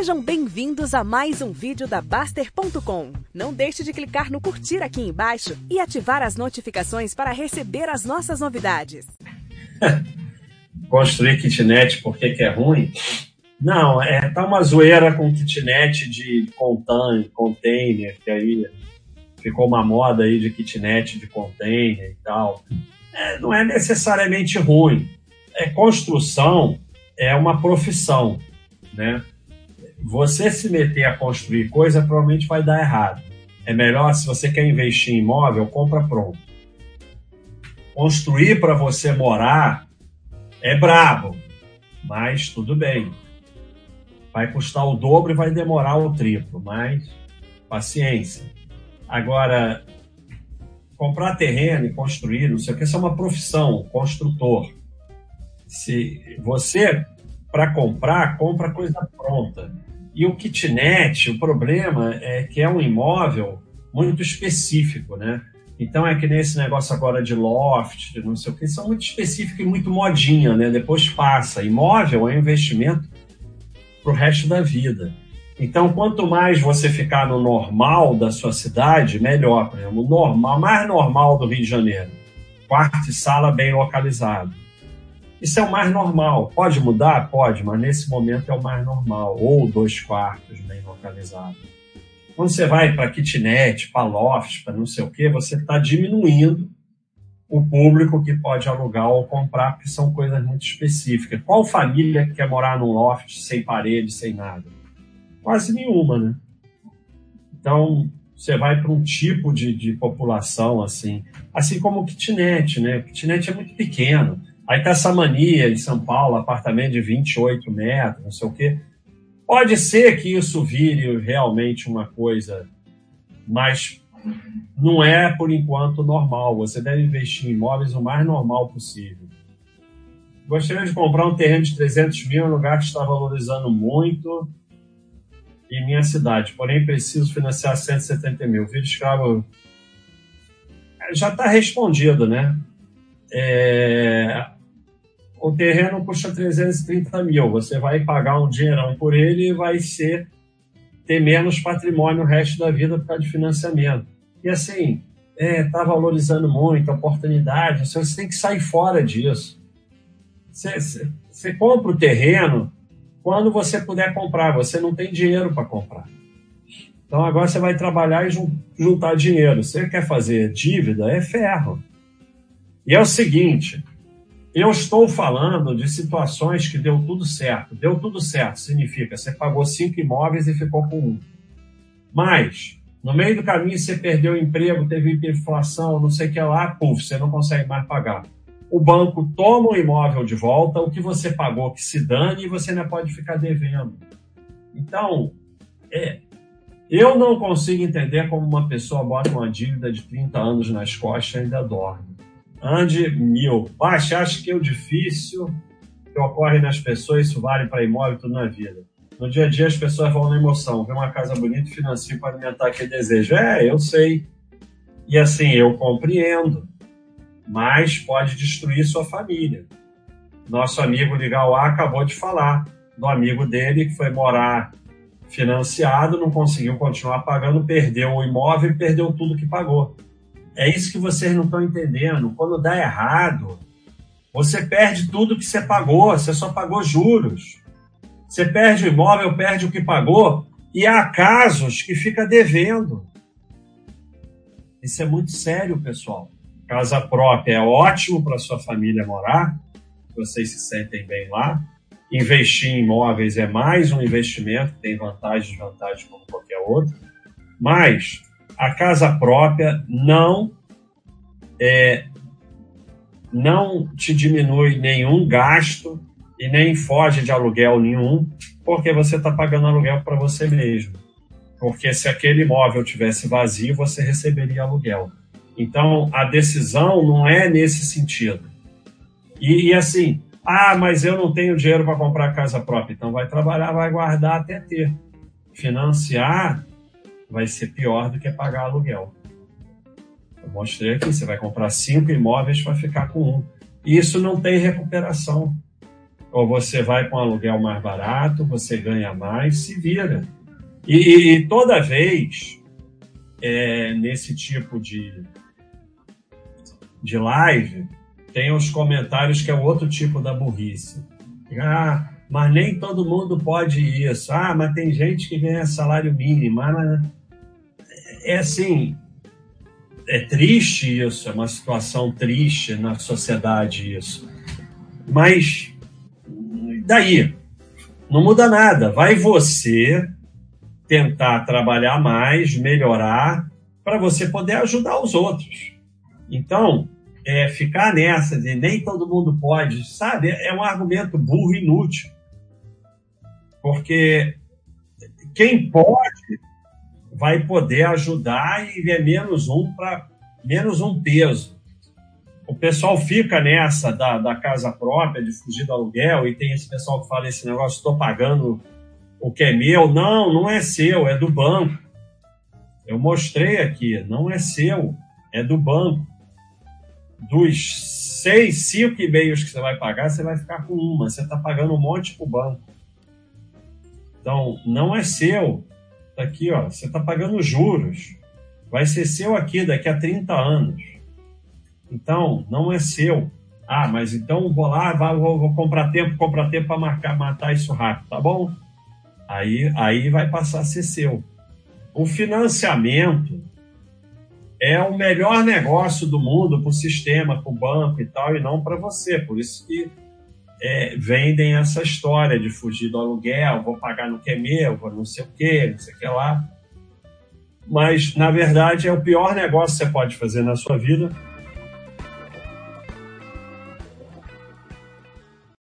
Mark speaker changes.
Speaker 1: Sejam bem-vindos a mais um vídeo da Baster.com. Não deixe de clicar no curtir aqui embaixo e ativar as notificações para receber as nossas novidades.
Speaker 2: Construir kitnet por que, é ruim? Não, é, tá uma zoeira com kitnet de contain, container, que aí ficou uma moda aí de kitnet de container e tal. É, não é necessariamente ruim. É, construção é uma profissão, né? Você se meter a construir coisa provavelmente vai dar errado. É melhor, se você quer investir em imóvel, compra pronto. Construir para você morar é brabo, mas tudo bem. Vai custar o dobro e vai demorar o triplo, mas paciência. Agora, comprar terreno e construir, não sei o que, isso é uma profissão, construtor. Se você, para comprar, compra coisa pronta. E o kitnet, o problema é que é um imóvel muito específico, né? Então é que nesse negócio agora de loft, de não sei o que, são muito específicos e muito modinha, né? Depois passa. Imóvel é investimento para o resto da vida. Então, quanto mais você ficar no normal da sua cidade, melhor. Por exemplo, o normal, mais normal do Rio de Janeiro. Quarto e sala bem localizado. Isso é o mais normal. Pode mudar? Pode, mas nesse momento é o mais normal. Ou dois quartos bem localizados. Quando você vai para kitnet, para loft, para não sei o quê, você está diminuindo o público que pode alugar ou comprar, porque são coisas muito específicas. Qual família quer morar num loft sem parede, sem nada? Quase nenhuma, né? Então, você vai para um tipo de, de população assim, assim como o kitnet, né? O kitnet é muito pequeno. Aí tá essa mania em São Paulo, apartamento de 28 metros, não sei o quê. Pode ser que isso vire realmente uma coisa, mas não é, por enquanto, normal. Você deve investir em imóveis o mais normal possível. Gostaria de comprar um terreno de 300 mil um lugar que está valorizando muito em minha cidade, porém preciso financiar 170 mil. Vídeo escravo já está respondido, né? É, o terreno custa 330 mil, você vai pagar um dinheirão por ele e vai ser ter menos patrimônio o resto da vida por causa de financiamento. E assim, é, tá valorizando muito a oportunidade, você tem que sair fora disso. Você, você compra o terreno quando você puder comprar, você não tem dinheiro para comprar. Então agora você vai trabalhar e juntar dinheiro. Você quer fazer dívida? É ferro. E é o seguinte, eu estou falando de situações que deu tudo certo. Deu tudo certo significa você pagou cinco imóveis e ficou com um. Mas, no meio do caminho, você perdeu o emprego, teve inflação, não sei o que lá, puf, você não consegue mais pagar. O banco toma o imóvel de volta, o que você pagou que se dane e você não pode ficar devendo. Então, é, eu não consigo entender como uma pessoa bota uma dívida de 30 anos nas costas e ainda dorme ande mil. Baixe, acho que é o difícil que ocorre nas pessoas, isso vale para imóvel tudo na vida. No dia a dia as pessoas vão na emoção, vê uma casa bonita e financia para alimentar aquele desejo. É, eu sei. E assim, eu compreendo. Mas pode destruir sua família. Nosso amigo Ligal A acabou de falar do amigo dele que foi morar financiado, não conseguiu continuar pagando, perdeu o imóvel e perdeu tudo que pagou. É isso que vocês não estão entendendo. Quando dá errado, você perde tudo que você pagou, você só pagou juros. Você perde o imóvel, perde o que pagou, e há casos que fica devendo. Isso é muito sério, pessoal. Casa própria é ótimo para sua família morar, vocês se sentem bem lá. Investir em imóveis é mais um investimento, tem vantagens e desvantagens como qualquer outro. Mas a casa própria não é, não te diminui nenhum gasto e nem foge de aluguel nenhum, porque você está pagando aluguel para você mesmo. Porque se aquele imóvel tivesse vazio, você receberia aluguel. Então, a decisão não é nesse sentido. E, e assim, ah, mas eu não tenho dinheiro para comprar casa própria. Então, vai trabalhar, vai guardar até ter. Financiar vai ser pior do que pagar aluguel. Eu mostrei aqui, você vai comprar cinco imóveis para ficar com um. Isso não tem recuperação. ou você vai com um aluguel mais barato, você ganha mais, se vira. E, e toda vez, é, nesse tipo de, de live, tem os comentários que é outro tipo da burrice. Ah, mas nem todo mundo pode isso. Ah, mas tem gente que ganha salário mínimo. Ah, é assim, é triste isso, é uma situação triste na sociedade isso. Mas daí? Não muda nada. Vai você tentar trabalhar mais, melhorar, para você poder ajudar os outros. Então, é, ficar nessa de nem todo mundo pode, sabe? É um argumento burro e inútil. Porque quem pode vai poder ajudar e é menos um para menos um peso. O pessoal fica nessa da, da casa própria, de fugir do aluguel, e tem esse pessoal que fala esse negócio, estou pagando o que é meu. Não, não é seu, é do banco. Eu mostrei aqui, não é seu, é do banco dos seis, cinco e-mails que você vai pagar, você vai ficar com uma. Você está pagando um monte para o banco. Então, não é seu. Tá aqui, ó. Você está pagando juros. Vai ser seu aqui daqui a 30 anos. Então, não é seu. Ah, mas então vou lá, vou, vou comprar tempo, comprar tempo para marcar, matar isso rápido, tá bom? Aí, aí vai passar a ser seu. O financiamento é o melhor negócio do mundo para o sistema, para o banco e tal, e não para você. Por isso que é, vendem essa história de fugir do aluguel, vou pagar no que é meu, vou não sei o que, não sei o que lá. Mas, na verdade, é o pior negócio que você pode fazer na sua vida